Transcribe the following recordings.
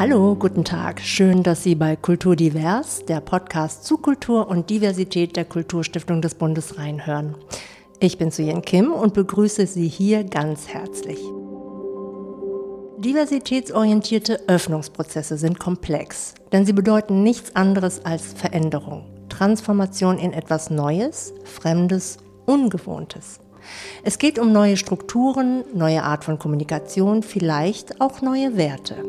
Hallo, guten Tag. Schön, dass Sie bei Kultur Divers, der Podcast zu Kultur und Diversität der Kulturstiftung des Bundes reinhören. Ich bin Suyen Kim und begrüße Sie hier ganz herzlich. Diversitätsorientierte Öffnungsprozesse sind komplex, denn sie bedeuten nichts anderes als Veränderung, Transformation in etwas Neues, Fremdes, Ungewohntes. Es geht um neue Strukturen, neue Art von Kommunikation, vielleicht auch neue Werte.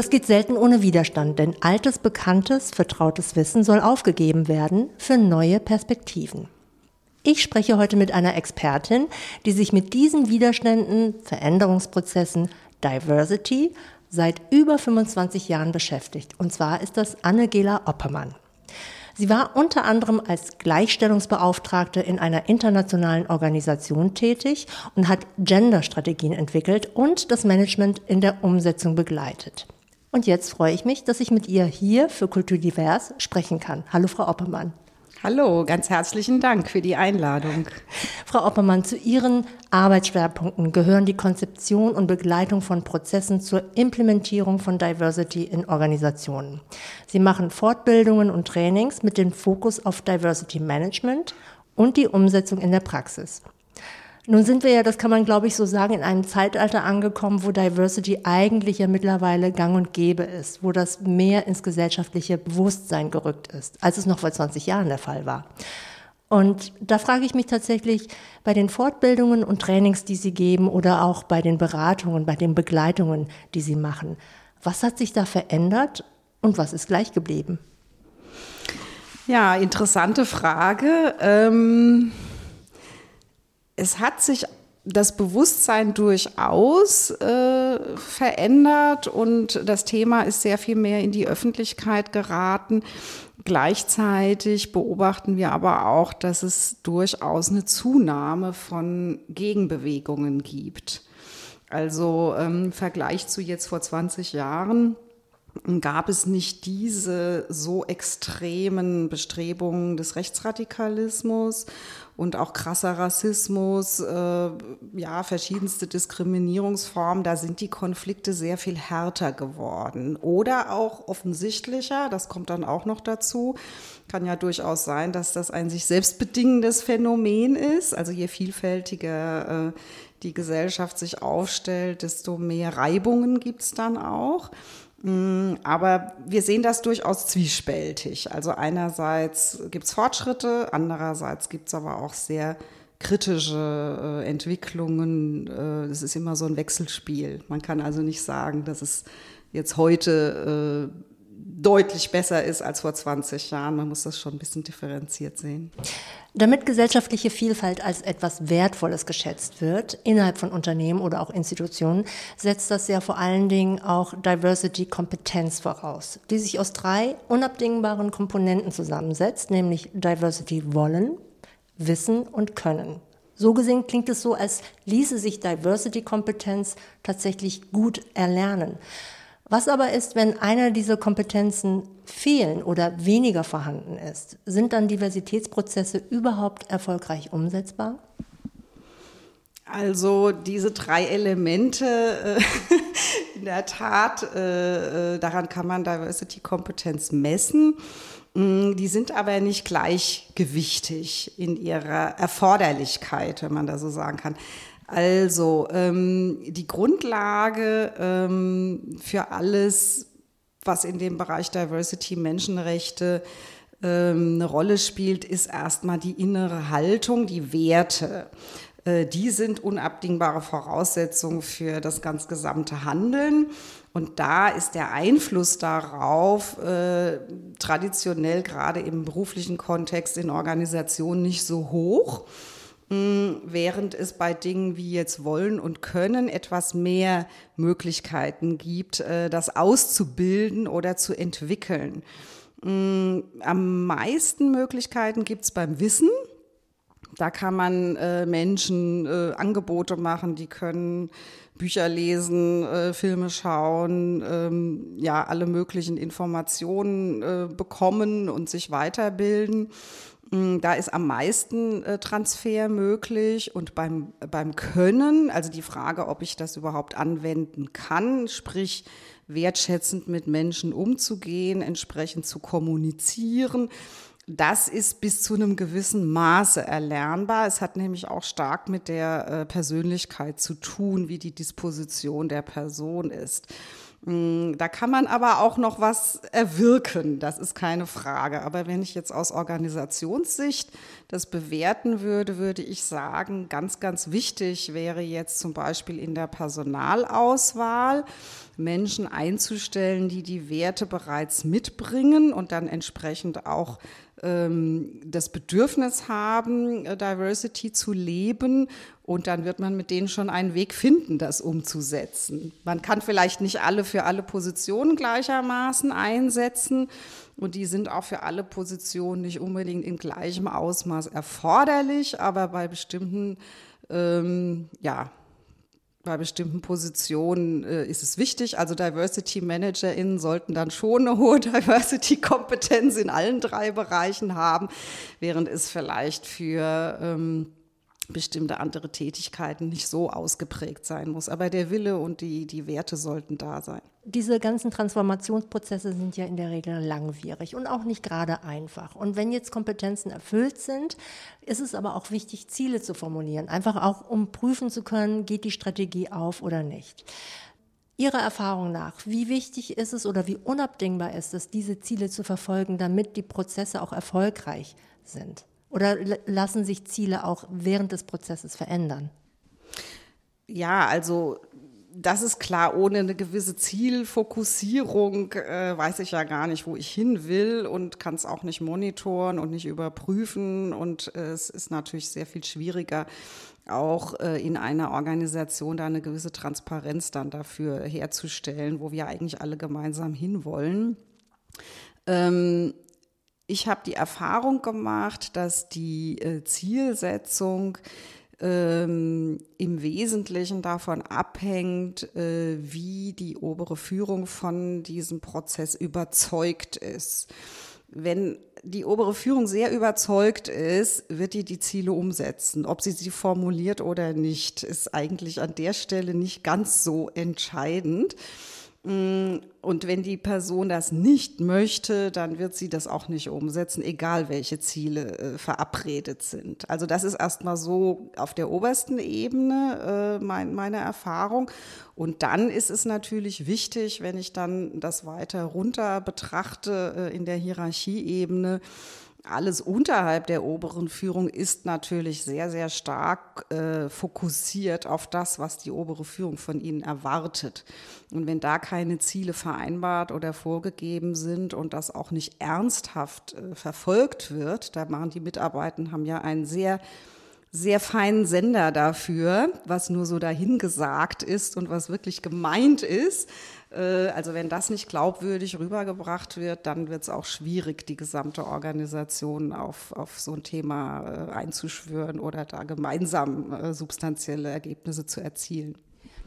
Das geht selten ohne Widerstand, denn altes, bekanntes, vertrautes Wissen soll aufgegeben werden für neue Perspektiven. Ich spreche heute mit einer Expertin, die sich mit diesen Widerständen, Veränderungsprozessen, Diversity seit über 25 Jahren beschäftigt. Und zwar ist das Annegela Oppermann. Sie war unter anderem als Gleichstellungsbeauftragte in einer internationalen Organisation tätig und hat Genderstrategien entwickelt und das Management in der Umsetzung begleitet. Und jetzt freue ich mich, dass ich mit ihr hier für Kultur Divers sprechen kann. Hallo, Frau Oppermann. Hallo, ganz herzlichen Dank für die Einladung. Frau Oppermann, zu Ihren Arbeitsschwerpunkten gehören die Konzeption und Begleitung von Prozessen zur Implementierung von Diversity in Organisationen. Sie machen Fortbildungen und Trainings mit dem Fokus auf Diversity Management und die Umsetzung in der Praxis. Nun sind wir ja, das kann man glaube ich so sagen, in einem Zeitalter angekommen, wo Diversity eigentlich ja mittlerweile gang und gäbe ist, wo das mehr ins gesellschaftliche Bewusstsein gerückt ist, als es noch vor 20 Jahren der Fall war. Und da frage ich mich tatsächlich bei den Fortbildungen und Trainings, die Sie geben oder auch bei den Beratungen, bei den Begleitungen, die Sie machen, was hat sich da verändert und was ist gleich geblieben? Ja, interessante Frage. Ähm es hat sich das Bewusstsein durchaus äh, verändert und das Thema ist sehr viel mehr in die Öffentlichkeit geraten. Gleichzeitig beobachten wir aber auch, dass es durchaus eine Zunahme von Gegenbewegungen gibt. Also ähm, im Vergleich zu jetzt vor 20 Jahren gab es nicht diese so extremen Bestrebungen des Rechtsradikalismus und auch krasser Rassismus, äh, ja, verschiedenste Diskriminierungsformen, da sind die Konflikte sehr viel härter geworden. Oder auch offensichtlicher, das kommt dann auch noch dazu, kann ja durchaus sein, dass das ein sich selbst bedingendes Phänomen ist. Also je vielfältiger äh, die Gesellschaft sich aufstellt, desto mehr Reibungen gibt's dann auch. Mm, aber wir sehen das durchaus zwiespältig. Also einerseits gibt es Fortschritte, andererseits gibt es aber auch sehr kritische äh, Entwicklungen. Äh, es ist immer so ein Wechselspiel. Man kann also nicht sagen, dass es jetzt heute äh, deutlich besser ist als vor 20 Jahren. Man muss das schon ein bisschen differenziert sehen. Damit gesellschaftliche Vielfalt als etwas Wertvolles geschätzt wird, innerhalb von Unternehmen oder auch Institutionen, setzt das ja vor allen Dingen auch Diversity-Kompetenz voraus, die sich aus drei unabdingbaren Komponenten zusammensetzt, nämlich Diversity wollen, Wissen und Können. So gesehen klingt es so, als ließe sich Diversity-Kompetenz tatsächlich gut erlernen. Was aber ist, wenn einer dieser Kompetenzen fehlen oder weniger vorhanden ist? Sind dann Diversitätsprozesse überhaupt erfolgreich umsetzbar? Also diese drei Elemente, äh, in der Tat, äh, äh, daran kann man Diversity-Kompetenz messen. Mm, die sind aber nicht gleichgewichtig in ihrer Erforderlichkeit, wenn man da so sagen kann. Also ähm, die Grundlage ähm, für alles, was in dem Bereich Diversity, Menschenrechte ähm, eine Rolle spielt, ist erstmal die innere Haltung, die Werte. Äh, die sind unabdingbare Voraussetzungen für das ganz gesamte Handeln. Und da ist der Einfluss darauf äh, traditionell gerade im beruflichen Kontext in Organisationen nicht so hoch. Während es bei Dingen wie jetzt wollen und können etwas mehr Möglichkeiten gibt, äh, das auszubilden oder zu entwickeln. Mm, am meisten Möglichkeiten gibt es beim Wissen. Da kann man äh, Menschen äh, Angebote machen, die können Bücher lesen, Filme schauen, ähm, ja, alle möglichen Informationen bekommen und sich weiterbilden. Mm, da ist am meisten äh, Transfer möglich und beim, beim Können, also die Frage, ob ich das überhaupt anwenden kann, sprich wertschätzend mit Menschen umzugehen, entsprechend zu kommunizieren, das ist bis zu einem gewissen Maße erlernbar. Es hat nämlich auch stark mit der äh, Persönlichkeit zu tun, wie die Disposition der Person ist. Mm, da kann man aber auch noch was erwirken, das ist keine Frage. Aber wenn ich jetzt aus Organisationssicht das bewerten würde, würde ich sagen, ganz, ganz wichtig wäre jetzt zum Beispiel in der Personalauswahl Menschen einzustellen, die die Werte bereits mitbringen und dann entsprechend auch das Bedürfnis haben, äh, Diversity zu leben. Und dann wird man mit denen schon einen Weg finden, das umzusetzen. Man kann vielleicht nicht alle für alle Positionen gleichermaßen einsetzen. Und die sind auch für alle Positionen nicht unbedingt in gleichem Ausmaß erforderlich, aber bei bestimmten ähm, ja, bei bestimmten Positionen äh, ist es wichtig. Also Diversity ManagerInnen sollten dann schon eine hohe Diversity-Kompetenz in allen drei Bereichen haben, während es vielleicht für ähm, bestimmte andere Tätigkeiten nicht so ausgeprägt sein muss. Aber der Wille und die, die Werte sollten da sein. Diese ganzen Transformationsprozesse sind ja in der Regel langwierig und auch nicht gerade einfach. Und wenn jetzt Kompetenzen erfüllt sind, ist es aber auch wichtig, Ziele zu formulieren. Einfach auch, um prüfen zu können, geht die Strategie auf oder nicht. Ihrer Erfahrung nach, wie wichtig ist es oder wie unabdingbar ist es, diese Ziele zu verfolgen, damit die Prozesse auch erfolgreich sind? Oder lassen sich Ziele auch während des Prozesses verändern? Ja, also das ist klar, ohne eine gewisse Zielfokussierung äh, weiß ich ja gar nicht, wo ich hin will und kann es auch nicht monitoren und nicht überprüfen. Und äh, es ist natürlich sehr viel schwieriger, auch äh, in einer Organisation da eine gewisse Transparenz dann dafür herzustellen, wo wir eigentlich alle gemeinsam hinwollen. Ähm, ich habe die Erfahrung gemacht, dass die äh, Zielsetzung ähm, im Wesentlichen davon abhängt, äh, wie die obere Führung von diesem Prozess überzeugt ist. Wenn die obere Führung sehr überzeugt ist, wird die die Ziele umsetzen. Ob sie sie formuliert oder nicht, ist eigentlich an der Stelle nicht ganz so entscheidend. Mm, und wenn die Person das nicht möchte, dann wird sie das auch nicht umsetzen, egal welche Ziele äh, verabredet sind. Also das ist erstmal so auf der obersten Ebene äh, mein, meine Erfahrung. Und dann ist es natürlich wichtig, wenn ich dann das weiter runter betrachte äh, in der Hierarchieebene, alles unterhalb der oberen Führung ist natürlich sehr, sehr stark äh, fokussiert auf das, was die obere Führung von ihnen erwartet. Und wenn da keine Ziele vereinbart oder vorgegeben sind und das auch nicht ernsthaft äh, verfolgt wird, da machen die Mitarbeiter, haben ja einen sehr sehr feinen Sender dafür, was nur so dahingesagt ist und was wirklich gemeint ist. Äh, also wenn das nicht glaubwürdig rübergebracht wird, dann wird es auch schwierig, die gesamte Organisation auf, auf so ein Thema äh, einzuschwören oder da gemeinsam äh, substanzielle Ergebnisse zu erzielen.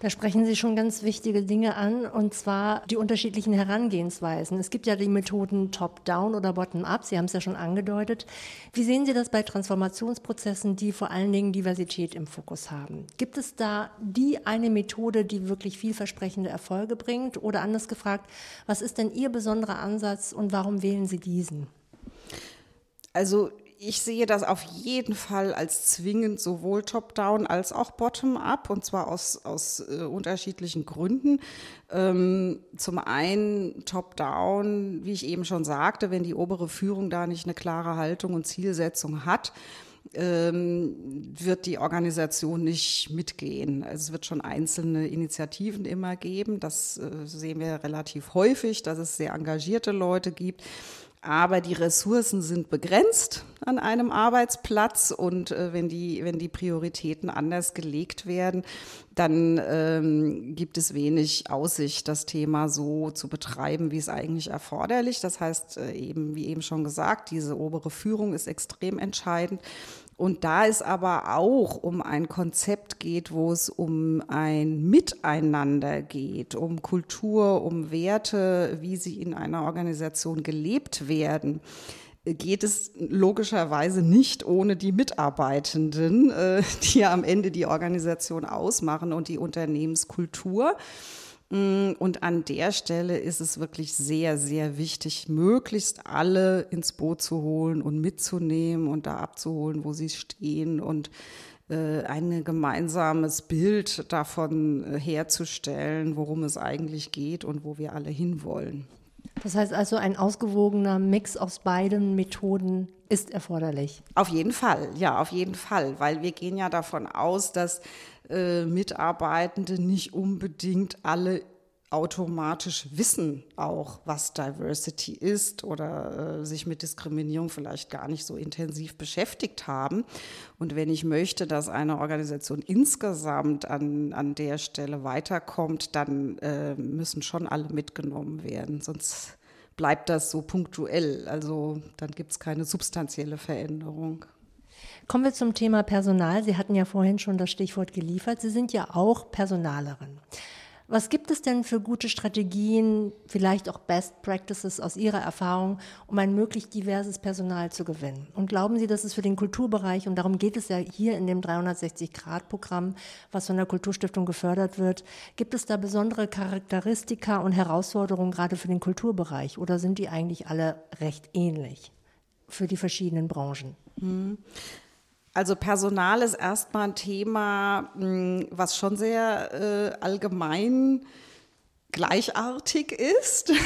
Da sprechen Sie schon ganz wichtige Dinge an, und zwar die unterschiedlichen Herangehensweisen. Es gibt ja die Methoden Top-Down oder Bottom-Up, Sie haben es ja schon angedeutet. Wie sehen Sie das bei Transformationsprozessen, die vor allen Dingen Diversität im Fokus haben? Gibt es da die eine Methode, die wirklich vielversprechende Erfolge bringt? Oder anders gefragt, was ist denn Ihr besonderer Ansatz und warum wählen Sie diesen? Also ich sehe das auf jeden Fall als zwingend sowohl top-down als auch bottom-up und zwar aus, aus äh, unterschiedlichen Gründen. Ähm, zum einen top-down, wie ich eben schon sagte, wenn die obere Führung da nicht eine klare Haltung und Zielsetzung hat, ähm, wird die Organisation nicht mitgehen. Also es wird schon einzelne Initiativen immer geben. Das äh, sehen wir relativ häufig, dass es sehr engagierte Leute gibt. Aber die Ressourcen sind begrenzt an einem Arbeitsplatz und äh, wenn, die, wenn die Prioritäten anders gelegt werden, dann ähm, gibt es wenig Aussicht, das Thema so zu betreiben, wie es eigentlich erforderlich. Das heißt, äh, eben, wie eben schon gesagt, diese obere Führung ist extrem entscheidend. Und da es aber auch um ein Konzept geht, wo es um ein Miteinander geht, um Kultur, um Werte, wie sie in einer Organisation gelebt werden, geht es logischerweise nicht ohne die Mitarbeitenden, äh, die ja am Ende die Organisation ausmachen und die Unternehmenskultur. Mm, und an der Stelle ist es wirklich sehr, sehr wichtig, möglichst alle ins Boot zu holen und mitzunehmen und da abzuholen, wo sie stehen und äh, ein gemeinsames Bild davon äh, herzustellen, worum es eigentlich geht und wo wir alle hinwollen. Das heißt also, ein ausgewogener Mix aus beiden Methoden ist erforderlich. Auf jeden Fall, ja, auf jeden Fall, weil wir gehen ja davon aus, dass äh, Mitarbeitende nicht unbedingt alle automatisch wissen auch, was Diversity ist oder äh, sich mit Diskriminierung vielleicht gar nicht so intensiv beschäftigt haben. Und wenn ich möchte, dass eine Organisation insgesamt an, an der Stelle weiterkommt, dann äh, müssen schon alle mitgenommen werden, sonst bleibt das so punktuell. Also dann gibt es keine substanzielle Veränderung. Kommen wir zum Thema Personal. Sie hatten ja vorhin schon das Stichwort geliefert. Sie sind ja auch Personalerin. Was gibt es denn für gute Strategien, vielleicht auch Best Practices aus Ihrer Erfahrung, um ein möglichst diverses Personal zu gewinnen? Und glauben Sie, dass es für den Kulturbereich, und darum geht es ja hier in dem 360-Grad-Programm, was von der Kulturstiftung gefördert wird, gibt es da besondere Charakteristika und Herausforderungen gerade für den Kulturbereich oder sind die eigentlich alle recht ähnlich für die verschiedenen Branchen? Hm. Also Personal ist erstmal ein Thema, hm, was schon sehr äh, allgemein gleichartig ist.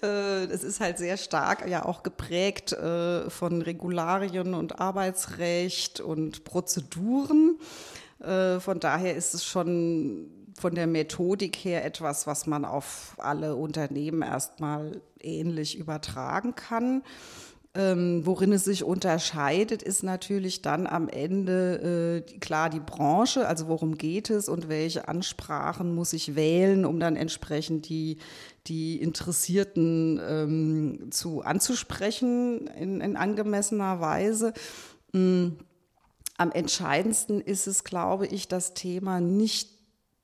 Äh, es ist halt sehr stark ja auch geprägt äh, von Regularien und Arbeitsrecht und Prozeduren. Äh, von daher ist es schon von der Methodik her etwas, was man auf alle Unternehmen erstmal ähnlich übertragen kann. Ähm, worin es sich unterscheidet, ist natürlich dann am Ende äh, klar die Branche, also worum geht es und welche Ansprachen muss ich wählen, um dann entsprechend die, die Interessierten ähm, zu anzusprechen in, in angemessener Weise. Ähm, am entscheidendsten ist es, glaube ich, das Thema nicht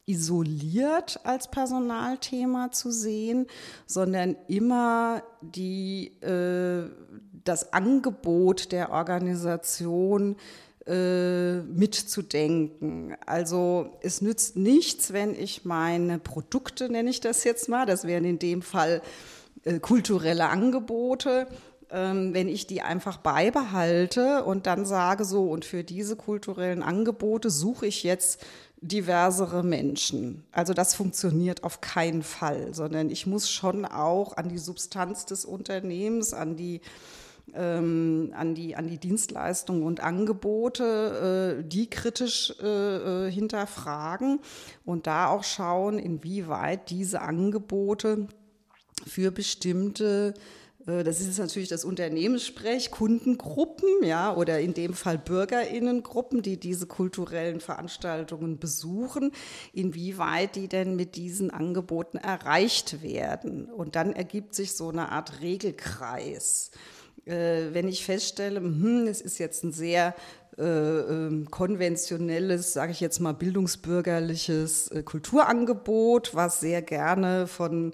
isoliert als Personalthema zu sehen, sondern immer die, äh, das Angebot der Organisation äh, mitzudenken. Also es nützt nichts, wenn ich meine Produkte, nenne ich das jetzt mal, das wären in dem Fall äh, kulturelle Angebote, ähm, wenn ich die einfach beibehalte und dann sage so, und für diese kulturellen Angebote suche ich jetzt diversere Menschen. Also das funktioniert auf keinen Fall, sondern ich muss schon auch an die Substanz des Unternehmens, an die ähm, an die an die Dienstleistungen und Angebote, äh, die kritisch äh, äh hinterfragen und da auch schauen, inwieweit diese Angebote für bestimmte äh, das ist natürlich das Unternehmenssprech, Kundengruppen, ja, oder in dem Fall Bürgerinnengruppen, die diese kulturellen Veranstaltungen besuchen, inwieweit die denn mit diesen Angeboten erreicht werden. Und dann ergibt sich so eine Art Regelkreis. Äh, wenn ich feststelle, hm, es ist jetzt ein sehr äh, ähm, konventionelles, sage ich jetzt mal, bildungsbürgerliches Kulturangebot, was sehr gerne von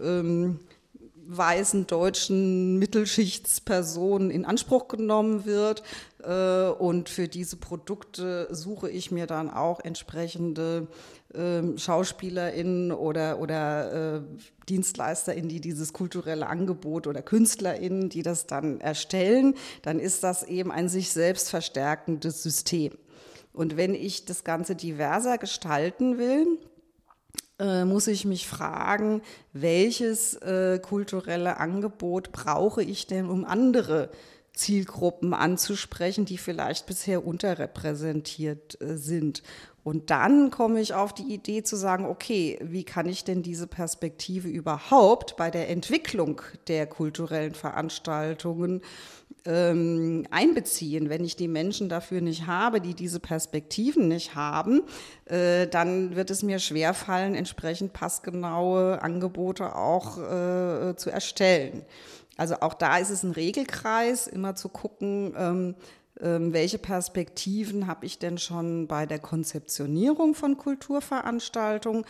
ähm, weißen deutschen Mittelschichtspersonen in Anspruch genommen wird. Äh, und für diese Produkte suche ich mir dann auch entsprechende SchauspielerInnen oder, oder äh, DienstleisterInnen, die dieses kulturelle Angebot oder KünstlerInnen, die das dann erstellen. Dann ist das eben ein sich selbst verstärkendes System. Und wenn ich das Ganze diverser gestalten will, äh, muss ich mich fragen, welches äh, kulturelle Angebot brauche ich denn, um andere Zielgruppen anzusprechen, die vielleicht bisher unterrepräsentiert äh, sind. Und dann komme ich auf die Idee zu sagen, okay, wie kann ich denn diese Perspektive überhaupt bei der Entwicklung der kulturellen Veranstaltungen ähm, einbeziehen. Wenn ich die Menschen dafür nicht habe, die diese Perspektiven nicht haben, äh, dann wird es mir schwerfallen, entsprechend passgenaue Angebote auch äh, zu erstellen. Also auch da ist es ein Regelkreis, immer zu gucken, ähm, welche Perspektiven habe ich denn schon bei der Konzeptionierung von Kulturveranstaltungen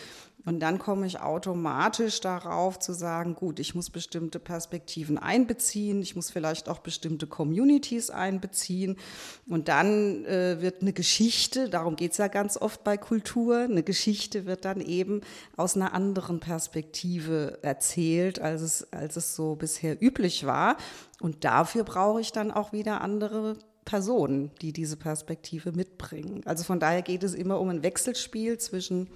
Und dann komme ich automatisch darauf zu sagen, gut, ich muss bestimmte Perspektiven einbeziehen, ich muss vielleicht auch bestimmte Communities einbeziehen. Und dann äh, wird eine Geschichte, darum geht es ja ganz oft bei Kultur, eine Geschichte wird dann eben aus einer anderen Perspektive erzählt, als es, als es so bisher üblich war. Und dafür brauche ich dann auch wieder andere Personen, die diese Perspektive mitbringen. Also von daher geht es immer um ein Wechselspiel zwischen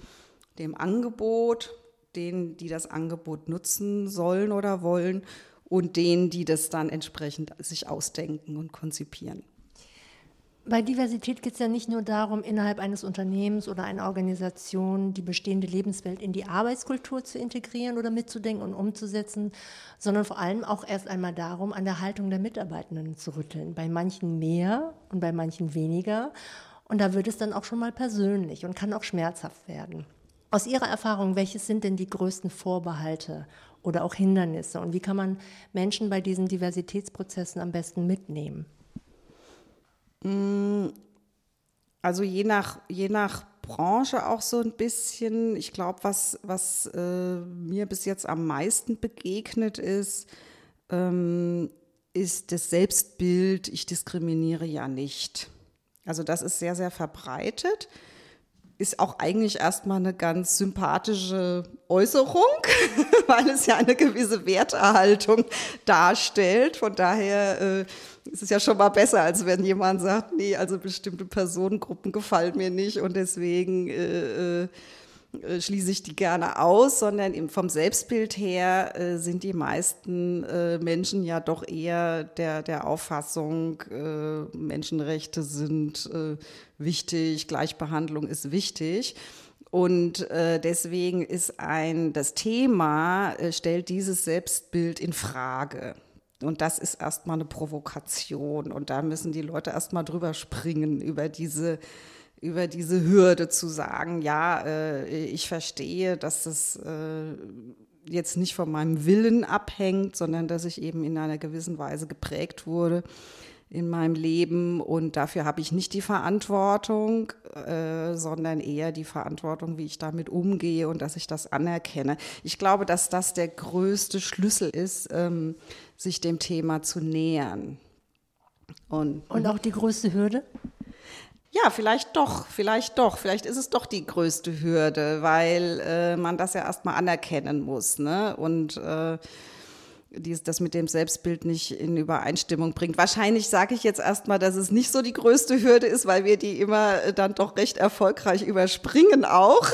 dem Angebot, denen, die das Angebot nutzen sollen oder wollen und denen, die das dann entsprechend sich ausdenken und konzipieren. Bei Diversität geht es ja nicht nur darum, innerhalb eines Unternehmens oder einer Organisation die bestehende Lebenswelt in die Arbeitskultur zu integrieren oder mitzudenken und umzusetzen, sondern vor allem auch erst einmal darum, an der Haltung der Mitarbeitenden zu rütteln. Bei manchen mehr und bei manchen weniger. Und da wird es dann auch schon mal persönlich und kann auch schmerzhaft werden. Aus Ihrer Erfahrung, welches sind denn die größten Vorbehalte oder auch Hindernisse und wie kann man Menschen bei diesen Diversitätsprozessen am besten mitnehmen? Mm, also je nach, je nach Branche auch so ein bisschen. Ich glaube, was, was äh, mir bis jetzt am meisten begegnet ist, ähm, ist das Selbstbild, ich diskriminiere ja nicht. Also das ist sehr, sehr verbreitet ist auch eigentlich erstmal eine ganz sympathische Äußerung, weil es ja eine gewisse Werterhaltung darstellt. Von daher äh, ist es ja schon mal besser, als wenn jemand sagt, nee, also bestimmte Personengruppen gefallen mir nicht und deswegen äh, äh schließe ich die gerne aus, sondern vom Selbstbild her äh, sind die meisten äh, Menschen ja doch eher der, der Auffassung, äh, Menschenrechte sind äh, wichtig, Gleichbehandlung ist wichtig. Und äh, deswegen ist ein, das Thema stellt dieses Selbstbild in Frage. Und das ist erstmal eine Provokation. Und da müssen die Leute erstmal drüber springen, über diese über diese Hürde zu sagen, ja, äh, ich verstehe, dass das äh, jetzt nicht von meinem Willen abhängt, sondern dass ich eben in einer gewissen Weise geprägt wurde in meinem Leben und dafür habe ich nicht die Verantwortung, äh, sondern eher die Verantwortung, wie ich damit umgehe und dass ich das anerkenne. Ich glaube, dass das der größte Schlüssel ist, ähm, sich dem Thema zu nähern. Und, und auch die größte Hürde? Ja, vielleicht doch, vielleicht doch. Vielleicht ist es doch die größte Hürde, weil äh, man das ja erstmal anerkennen muss. Ne? Und äh, dies, das mit dem Selbstbild nicht in Übereinstimmung bringt. Wahrscheinlich sage ich jetzt erstmal, dass es nicht so die größte Hürde ist, weil wir die immer äh, dann doch recht erfolgreich überspringen auch.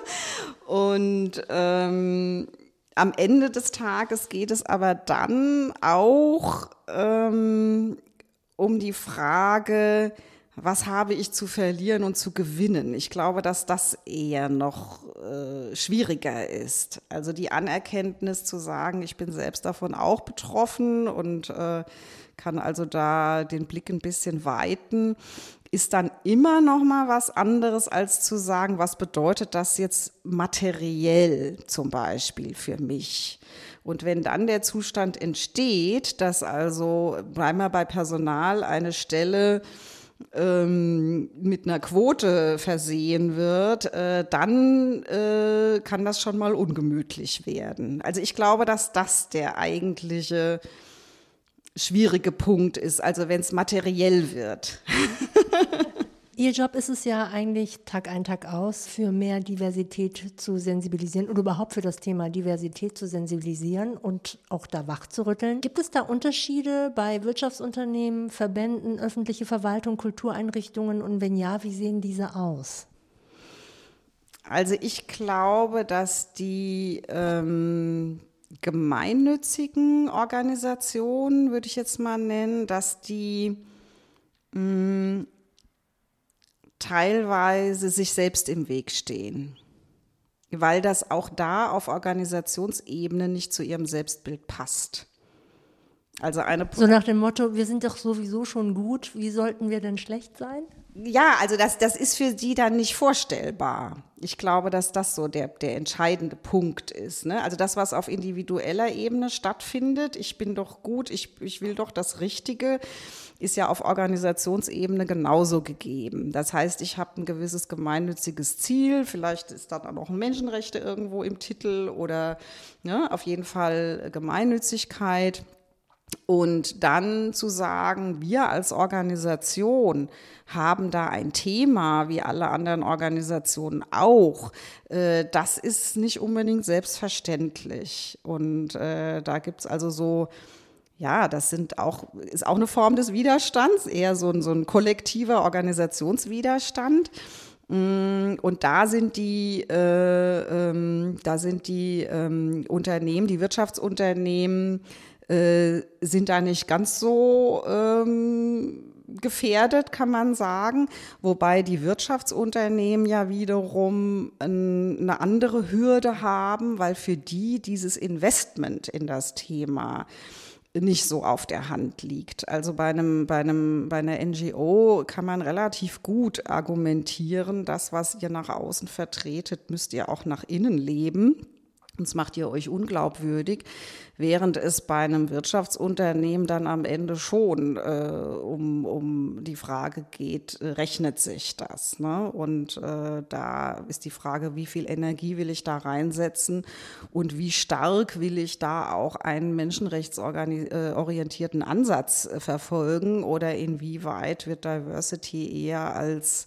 Und ähm, am Ende des Tages geht es aber dann auch ähm, um die Frage, was habe ich zu verlieren und zu gewinnen? Ich glaube, dass das eher noch äh, schwieriger ist. Also die Anerkenntnis zu sagen, ich bin selbst davon auch betroffen und äh, kann also da den Blick ein bisschen weiten, ist dann immer noch mal was anderes als zu sagen, was bedeutet das jetzt materiell zum Beispiel für mich? Und wenn dann der Zustand entsteht, dass also, bleiben wir bei Personal, eine Stelle ähm, mit einer Quote versehen wird, äh, dann äh, kann das schon mal ungemütlich werden. Also ich glaube, dass das der eigentliche schwierige Punkt ist, also wenn es materiell wird. Ihr Job ist es ja eigentlich Tag ein, Tag aus, für mehr Diversität zu sensibilisieren oder überhaupt für das Thema Diversität zu sensibilisieren und auch da wach zu rütteln. Gibt es da Unterschiede bei Wirtschaftsunternehmen, Verbänden, öffentliche Verwaltung, Kultureinrichtungen und wenn ja, wie sehen diese aus? Also ich glaube, dass die ähm, gemeinnützigen Organisationen, würde ich jetzt mal nennen, dass die mh, mm, teilweise sich selbst im Weg stehen, weil das auch da auf Organisationsebene nicht zu ihrem Selbstbild passt. Also eine so nach dem Motto, wir sind doch sowieso schon gut, wie sollten wir denn schlecht sein? Ja, also das, das ist für die dann nicht vorstellbar. Ich glaube, dass das so der, der entscheidende Punkt ist. Ne? Also das, was auf individueller Ebene stattfindet, ich bin doch gut, ich, ich will doch das Richtige, ist ja auf Organisationsebene genauso gegeben. Das heißt, ich habe ein gewisses gemeinnütziges Ziel, vielleicht ist dann auch Menschenrechte irgendwo im Titel oder ne, auf jeden Fall Gemeinnützigkeit. Und dann zu sagen, wir als Organisation haben da ein Thema, wie alle anderen Organisationen auch, äh, das ist nicht unbedingt selbstverständlich. Und äh, da gibt's also so, ja, das sind auch, ist auch eine Form des Widerstands, eher so ein, so ein kollektiver Organisationswiderstand. Mm, und da sind die, äh, ähm, da sind die ähm, Unternehmen, die Wirtschaftsunternehmen, äh, sind da nicht ganz so ähm, gefährdet, kann man sagen, wobei die Wirtschaftsunternehmen ja wiederum eine andere Hürde haben, weil für die dieses Investment in das Thema nicht so auf der Hand liegt. Also bei einem, bei einem, bei einer NGO kann man relativ gut argumentieren, das, was ihr nach außen vertretet, müsst ihr auch nach innen leben. Sonst macht ihr euch unglaubwürdig, während es bei einem Wirtschaftsunternehmen dann am Ende schon äh, um, um die Frage geht, äh, rechnet sich das? Ne? Und äh, da ist die Frage, wie viel Energie will ich da reinsetzen und wie stark will ich da auch einen menschenrechtsorientierten Ansatz äh, verfolgen oder inwieweit wird Diversity eher als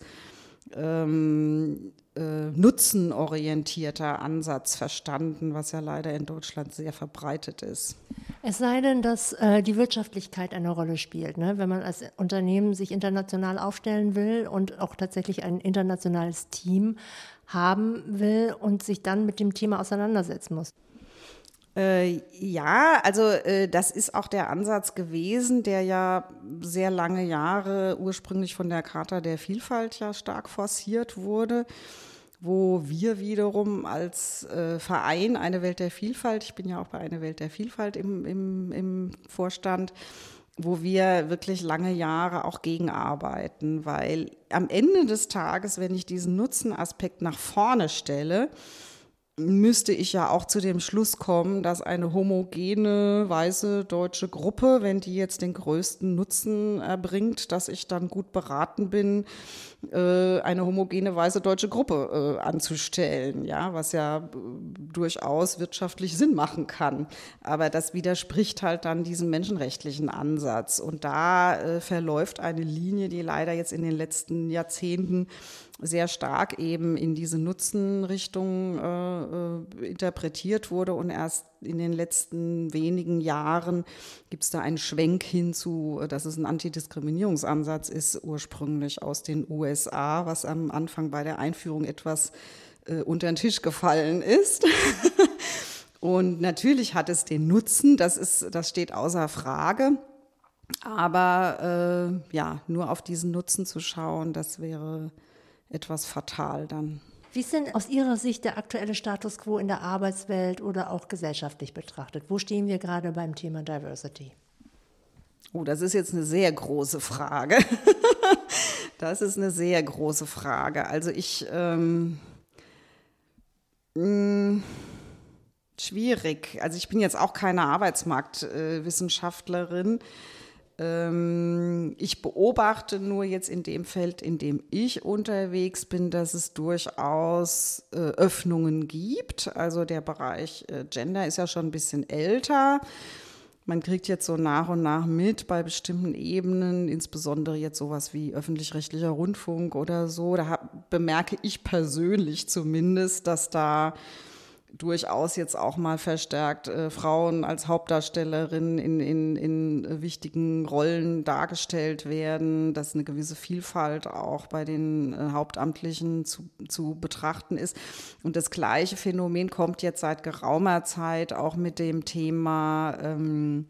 ähm, äh, nutzenorientierter Ansatz verstanden, was ja leider in Deutschland sehr verbreitet ist. Es sei denn, dass äh, die Wirtschaftlichkeit eine Rolle spielt. Ne? Wenn man als Unternehmen sich international aufstellen will und auch tatsächlich ein internationales Team haben will und sich dann mit dem Thema auseinandersetzen muss. Äh, ja, also äh, das ist auch der Ansatz gewesen, der ja sehr lange Jahre ursprünglich von der Charta der Vielfalt ja stark forciert wurde, wo wir wiederum als äh, Verein Eine Welt der Vielfalt, ich bin ja auch bei Eine Welt der Vielfalt im, im, im Vorstand, wo wir wirklich lange Jahre auch gegenarbeiten, weil am Ende des Tages, wenn ich diesen Nutzenaspekt nach vorne stelle, müsste ich ja auch zu dem Schluss kommen, dass eine homogene weiße deutsche Gruppe, wenn die jetzt den größten Nutzen erbringt, dass ich dann gut beraten bin, äh, eine homogene weiße deutsche Gruppe äh, anzustellen, ja, was ja äh, durchaus wirtschaftlich Sinn machen kann. Aber das widerspricht halt dann diesem menschenrechtlichen Ansatz. Und da verläuft eine Linie, die leider jetzt in den letzten Jahrzehnten sehr stark eben in diese Nutzenrichtung äh, äh, interpretiert wurde und erst in den letzten wenigen Jahren gibt es da einen Schwenk hinzu, dass es ein Antidiskriminierungsansatz ist, ursprünglich aus den USA, was am Anfang bei der Einführung etwas äh, unter den Tisch gefallen ist. und natürlich hat es den Nutzen, das ist, das steht außer Frage. Aber äh, ja, nur auf diesen Nutzen zu schauen, das wäre etwas fatal dann. Wie ist denn aus Ihrer Sicht der aktuelle Status quo in der Arbeitswelt oder auch gesellschaftlich betrachtet? Wo stehen wir gerade beim Thema Diversity? Oh, das ist jetzt eine sehr große Frage. das ist eine sehr große Frage. Also ich ähm, mh, mm, schwierig. Also ich bin jetzt auch keine Arbeitsmarktwissenschaftlerin. Äh, ich beobachte nur jetzt in dem Feld, in dem ich unterwegs bin, dass es durchaus äh, Öffnungen gibt. Also der Bereich äh, Gender ist ja schon ein bisschen älter. Man kriegt jetzt so nach und nach mit bei bestimmten Ebenen, insbesondere jetzt sowas wie öffentlich-rechtlicher Rundfunk oder so. Da bemerke ich persönlich zumindest, dass da durchaus jetzt auch mal verstärkt äh, Frauen als Hauptdarstellerinnen in, in, in wichtigen Rollen dargestellt werden, dass eine gewisse Vielfalt auch bei den äh, Hauptamtlichen zu, zu betrachten ist. Und das gleiche Phänomen kommt jetzt seit geraumer Zeit auch mit dem Thema ähm,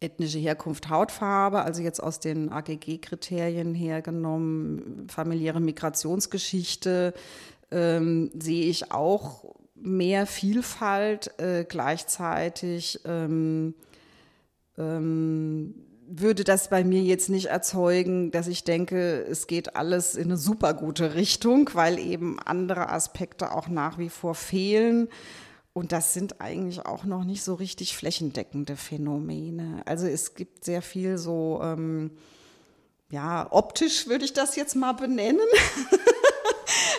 ethnische Herkunft, Hautfarbe, also jetzt aus den AGG-Kriterien hergenommen, familiäre Migrationsgeschichte, ähm, sehe ich auch mehr Vielfalt, äh, gleichzeitig ähm, ähm, würde das bei mir jetzt nicht erzeugen, dass ich denke, es geht alles in eine super gute Richtung, weil eben andere Aspekte auch nach wie vor fehlen. Und das sind eigentlich auch noch nicht so richtig flächendeckende Phänomene. Also es gibt sehr viel so, ähm, ja, optisch würde ich das jetzt mal benennen.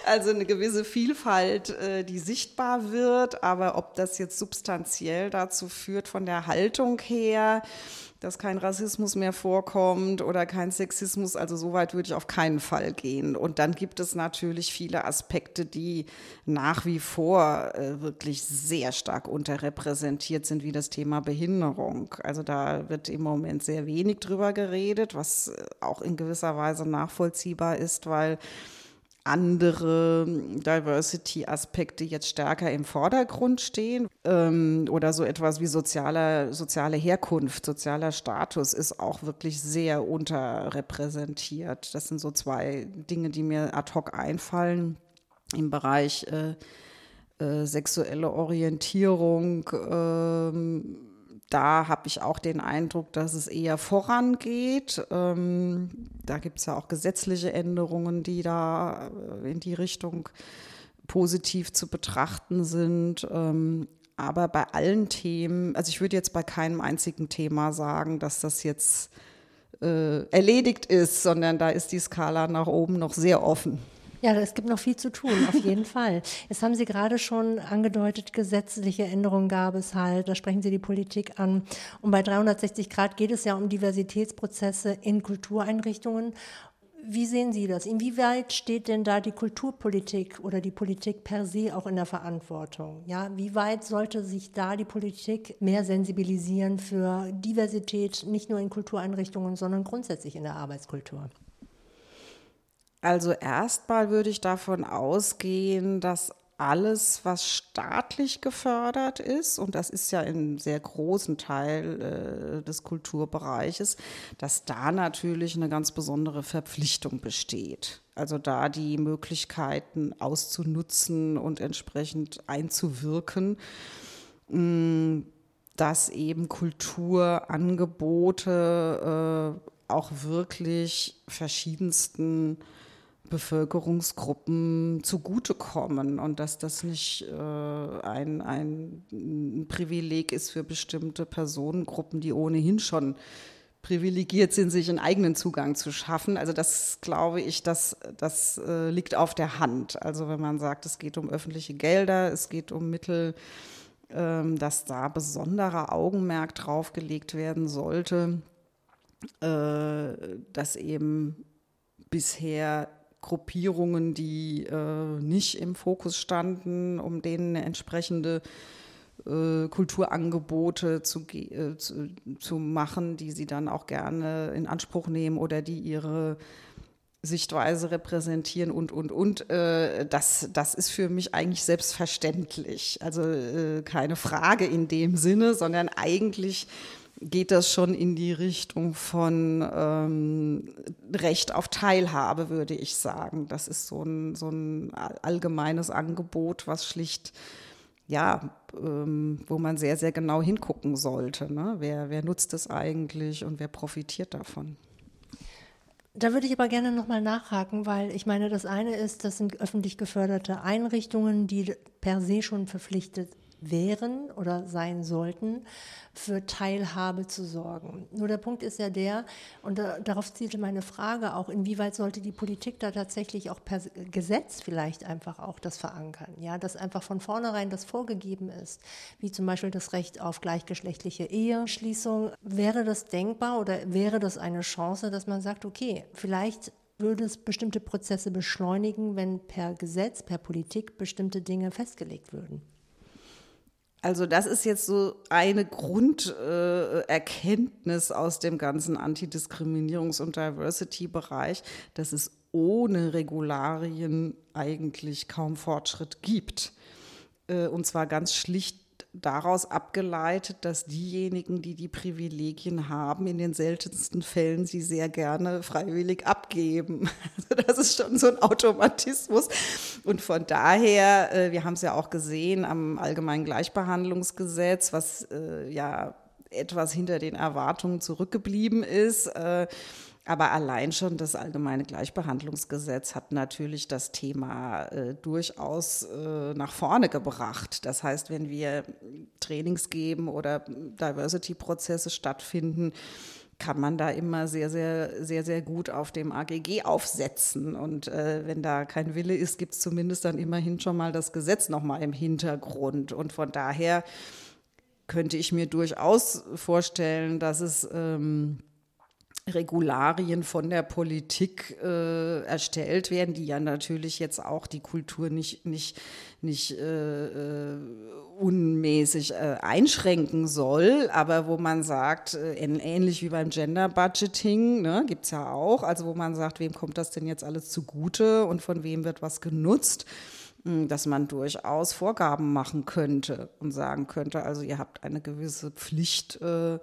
also eine gewisse Vielfalt, äh, die sichtbar wird, aber ob das jetzt substanziell dazu führt von der Haltung her, dass kein Rassismus mehr vorkommt oder kein Sexismus. Also so weit würde ich auf keinen Fall gehen. Und dann gibt es natürlich viele Aspekte, die nach wie vor äh, wirklich sehr stark unterrepräsentiert sind, wie das Thema Behinderung. Also da wird im Moment sehr wenig drüber geredet, was äh, auch in gewisser Weise nachvollziehbar ist, weil andere Diversity-Aspekte jetzt stärker im Vordergrund stehen ähm, oder so etwas wie soziale, soziale Herkunft, sozialer Status ist auch wirklich sehr unterrepräsentiert. Das sind so zwei Dinge, die mir ad hoc einfallen im Bereich äh, äh, sexuelle Orientierung. Äh, da habe ich auch den Eindruck, dass es eher vorangeht. Ähm, da gibt es ja auch gesetzliche Änderungen, die da äh, in die Richtung positiv zu betrachten sind. Ähm, aber bei allen Themen, also ich würde jetzt bei keinem einzigen Thema sagen, dass das jetzt äh, erledigt ist, sondern da ist die Skala nach oben noch sehr offen. Ja, es gibt noch viel zu tun, auf jeden Fall. Jetzt haben Sie gerade schon angedeutet, gesetzliche Änderungen gab es halt, da sprechen Sie die Politik an. Und bei 360 Grad geht es ja um Diversitätsprozesse in Kultureinrichtungen. Wie sehen Sie das? Inwieweit steht denn da die Kulturpolitik oder die Politik per se auch in der Verantwortung? Ja, wie weit sollte sich da die Politik mehr sensibilisieren für Diversität, nicht nur in Kultureinrichtungen, sondern grundsätzlich in der Arbeitskultur? Also erstmal würde ich davon ausgehen, dass alles, was staatlich gefördert ist, und das ist ja ein sehr großen Teil äh, des Kulturbereiches, dass da natürlich eine ganz besondere Verpflichtung besteht. Also da die Möglichkeiten auszunutzen und entsprechend einzuwirken, mh, mm, dass eben Kulturangebote äh, auch wirklich verschiedensten Bevölkerungsgruppen zugutekommen und dass das nicht äh, ein, ein Privileg ist für bestimmte Personengruppen, die ohnehin schon privilegiert sind, sich einen eigenen Zugang zu schaffen. Also das glaube ich, das, das äh, liegt auf der Hand. Also wenn man sagt, es geht um öffentliche Gelder, es geht um Mittel, ähm, dass da besonderer Augenmerk draufgelegt werden sollte, äh, dass eben bisher Gruppierungen, die äh, nicht im Fokus standen, um denen entsprechende äh, Kulturangebote zu, äh, zu, zu, machen, die sie dann auch gerne in Anspruch nehmen oder die ihre Sichtweise repräsentieren und, und, und. Äh, das, das ist für mich eigentlich selbstverständlich. Also äh, keine Frage in dem Sinne, sondern eigentlich geht das schon in die Richtung von ähm, Recht auf Teilhabe, würde ich sagen. Das ist so ein, so ein allgemeines Angebot, was schlicht, ja, ähm, wo man sehr, sehr genau hingucken sollte. Ne? Wer, wer nutzt es eigentlich und wer profitiert davon? Da würde ich aber gerne nochmal nachhaken, weil ich meine, das eine ist, das sind öffentlich geförderte Einrichtungen, die per se schon verpflichtet wären oder sein sollten, für Teilhabe zu sorgen. Nur der Punkt ist ja der, und da, darauf zielte meine Frage auch, inwieweit sollte die Politik da tatsächlich auch per Gesetz vielleicht einfach auch das verankern, ja, dass einfach von vornherein das vorgegeben ist, wie zum Beispiel das Recht auf gleichgeschlechtliche Eheschließung. Wäre das denkbar oder wäre das eine Chance, dass man sagt, okay, vielleicht würde es bestimmte Prozesse beschleunigen, wenn per Gesetz, per Politik bestimmte Dinge festgelegt würden? Also das ist jetzt so eine Grunderkenntnis äh, aus dem ganzen Antidiskriminierungs- und Diversity-Bereich, dass es ohne Regularien eigentlich kaum Fortschritt gibt. Äh, und zwar ganz schlicht daraus abgeleitet, dass diejenigen, die die Privilegien haben, in den seltensten Fällen sie sehr gerne freiwillig abgeben. Also das ist schon so ein Automatismus. Und von daher, äh, wir haben es ja auch gesehen am Allgemeinen Gleichbehandlungsgesetz, was äh, ja etwas hinter den Erwartungen zurückgeblieben ist. Aber allein schon das allgemeine Gleichbehandlungsgesetz hat natürlich das Thema äh, durchaus äh, nach vorne gebracht. Das heißt, wenn wir Trainings geben oder Diversity-Prozesse stattfinden, kann man da immer sehr, sehr, sehr, sehr gut auf dem AGG aufsetzen. Und äh, wenn da kein Wille ist, gibt es zumindest dann immerhin schon mal das Gesetz nochmal im Hintergrund. Und von daher könnte ich mir durchaus vorstellen, dass es ähm, Regularien von der Politik äh, erstellt werden, die ja natürlich jetzt auch die Kultur nicht, nicht, nicht äh, äh unmäßig äh, einschränken soll, aber wo man sagt, äh, ähnlich wie beim Gender Budgeting, ne, gibt ja auch, also wo man sagt, wem kommt das denn jetzt alles zugute und von wem wird was genutzt? Hm, dass man durchaus Vorgaben machen könnte und sagen könnte, also ihr habt eine gewisse Pflicht, äh,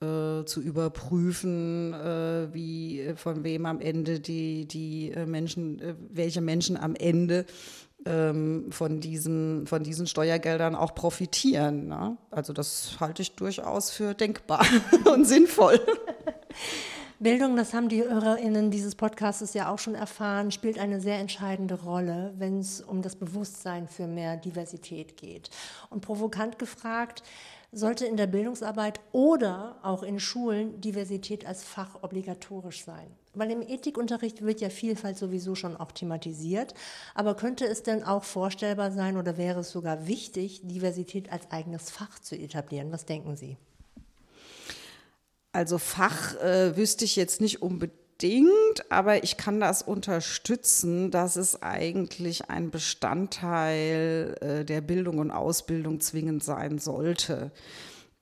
äh, zu überprüfen, äh, wie äh, von wem am Ende die, die äh, Menschen, äh, welche Menschen am Ende ähm, von, diesen, von diesen Steuergeldern auch profitieren. Ne? Also das halte ich durchaus für denkbar und sinnvoll. Bildung, das haben die HörerInnen dieses Podcasts ja auch schon erfahren, spielt eine sehr entscheidende Rolle, wenn es um das Bewusstsein für mehr Diversität geht. Und provokant gefragt, sollte in der Bildungsarbeit oder auch in Schulen Diversität als Fach obligatorisch sein? Weil im Ethikunterricht wird ja Vielfalt sowieso schon auch thematisiert, aber könnte es denn auch vorstellbar sein oder wäre es sogar wichtig, Diversität als eigenes Fach zu etablieren? Was denken Sie? Also Fach äh, wüsste ich jetzt nicht unbedingt aber ich kann das unterstützen, dass es eigentlich ein Bestandteil äh, der Bildung und Ausbildung zwingend sein sollte.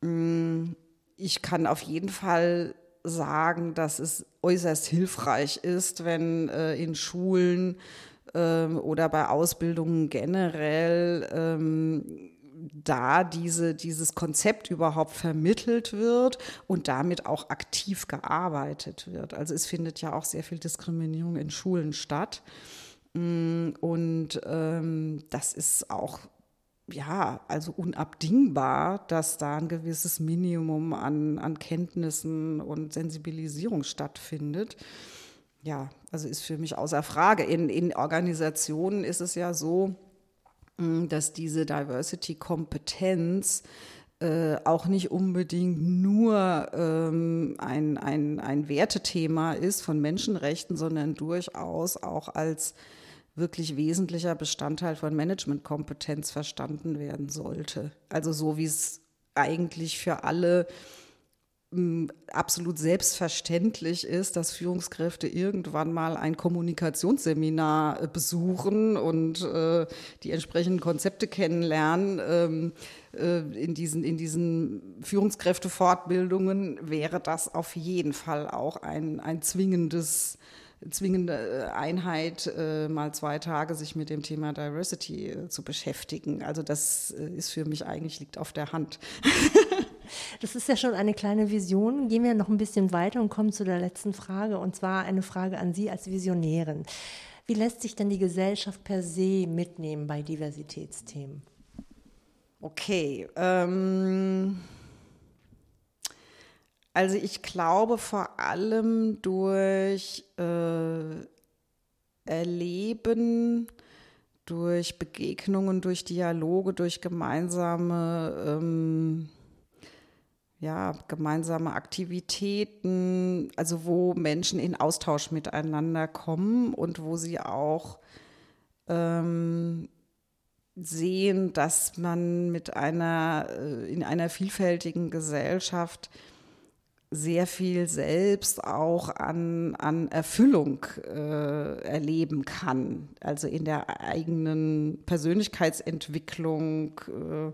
Mm, ich kann auf jeden Fall sagen, dass es äußerst hilfreich ist, wenn äh, in Schulen ähm, oder bei Ausbildungen generell ähm, da diese, dieses Konzept überhaupt vermittelt wird und damit auch aktiv gearbeitet wird. Also es findet ja auch sehr viel Diskriminierung in Schulen statt. Mm, und ähm, das ist auch ja, also unabdingbar, dass da ein gewisses Minimum an, an Kenntnissen und Sensibilisierung stattfindet. Ja, also ist für mich außer Frage. In, in Organisationen ist es ja so, dass diese Diversity-Kompetenz äh, auch nicht unbedingt nur ähm, ein, ein, ein Wertethema ist von Menschenrechten, sondern durchaus auch als wirklich wesentlicher Bestandteil von Managementkompetenz verstanden werden sollte. Also so wie es eigentlich für alle absolut selbstverständlich ist, dass Führungskräfte irgendwann mal ein Kommunikationsseminar äh, besuchen und äh, die entsprechenden Konzepte kennenlernen. Ähm, äh, in diesen, in diesen Führungskräftefortbildungen wäre das auf jeden Fall auch ein, ein zwingendes zwingende äh, Einheit, äh, mal zwei Tage sich mit dem Thema Diversity zu beschäftigen. Also das ist für mich eigentlich liegt auf der Hand. Das ist ja schon eine kleine Vision. Gehen wir noch ein bisschen weiter und kommen zu der letzten Frage, und zwar eine Frage an Sie als Visionärin. Wie lässt sich denn die Gesellschaft per se mitnehmen bei Diversitätsthemen? Okay. Ähm also ich glaube vor allem durch äh, Erleben, durch Begegnungen, durch Dialoge, durch gemeinsame ähm, ja, gemeinsame Aktivitäten, also wo Menschen in Austausch miteinander kommen und wo sie auch ähm, sehen, dass man mit einer, äh, in einer vielfältigen Gesellschaft sehr viel selbst auch an, an Erfüllung äh, erleben kann. Also in der eigenen Persönlichkeitsentwicklung, äh,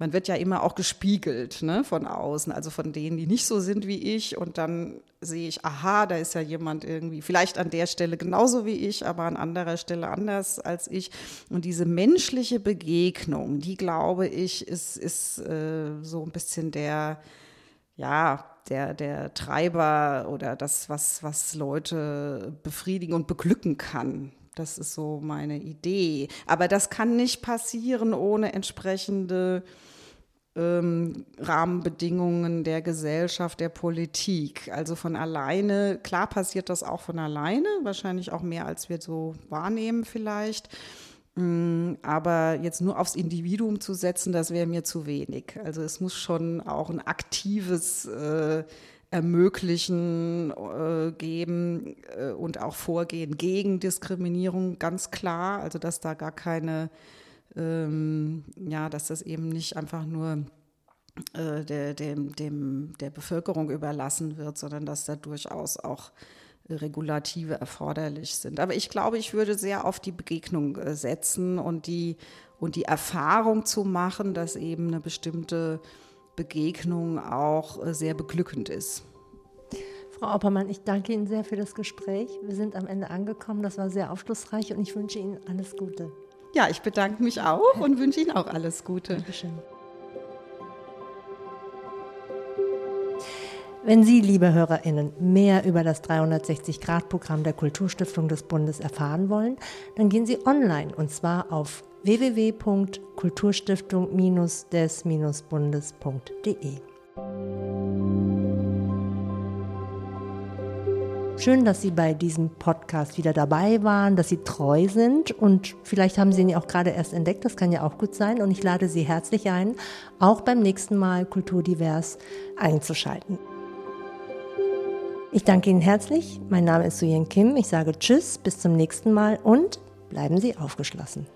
man wird ja immer auch gespiegelt ne, von außen, also von denen, die nicht so sind wie ich. Und dann sehe ich, aha, da ist ja jemand irgendwie, vielleicht an der Stelle genauso wie ich, aber an anderer Stelle anders als ich. Und diese menschliche Begegnung, die glaube ich, ist, ist äh, so ein bisschen der, ja, der, der Treiber oder das, was, was Leute befriedigen und beglücken kann. Das ist so meine Idee. Aber das kann nicht passieren ohne entsprechende ähm, Rahmenbedingungen der Gesellschaft, der Politik. Also von alleine, klar passiert das auch von alleine, wahrscheinlich auch mehr, als wir so wahrnehmen vielleicht. Mm, aber jetzt nur aufs Individuum zu setzen, das wäre mir zu wenig. Also es muss schon auch ein aktives äh, Ermöglichen äh, geben äh, und auch Vorgehen gegen Diskriminierung, ganz klar. Also dass da gar keine ähm, ja, dass das eben nicht einfach nur äh, der, dem, dem, der Bevölkerung überlassen wird, sondern dass da durchaus auch Regulative erforderlich sind. Aber ich glaube, ich würde sehr auf die Begegnung äh, setzen und die, und die Erfahrung zu machen, dass eben eine bestimmte Begegnung auch äh, sehr beglückend ist. Frau Oppermann, ich danke Ihnen sehr für das Gespräch. Wir sind am Ende angekommen. Das war sehr aufschlussreich und ich wünsche Ihnen alles Gute. Ja, ich bedanke mich auch und wünsche Ihnen auch alles Gute. Dankeschön. Wenn Sie, liebe HörerInnen, mehr über das 360-Grad-Programm der Kulturstiftung des Bundes erfahren wollen, dann gehen Sie online und zwar auf www.kulturstiftung-des-bundes.de. Schön, dass Sie bei diesem Podcast wieder dabei waren, dass Sie treu sind und vielleicht haben Sie ihn ja auch gerade erst entdeckt, das kann ja auch gut sein und ich lade Sie herzlich ein, auch beim nächsten Mal Kulturdivers einzuschalten. Ich danke Ihnen herzlich. Mein Name ist Suyen Kim. Ich sage Tschüss, bis zum nächsten Mal und bleiben Sie aufgeschlossen.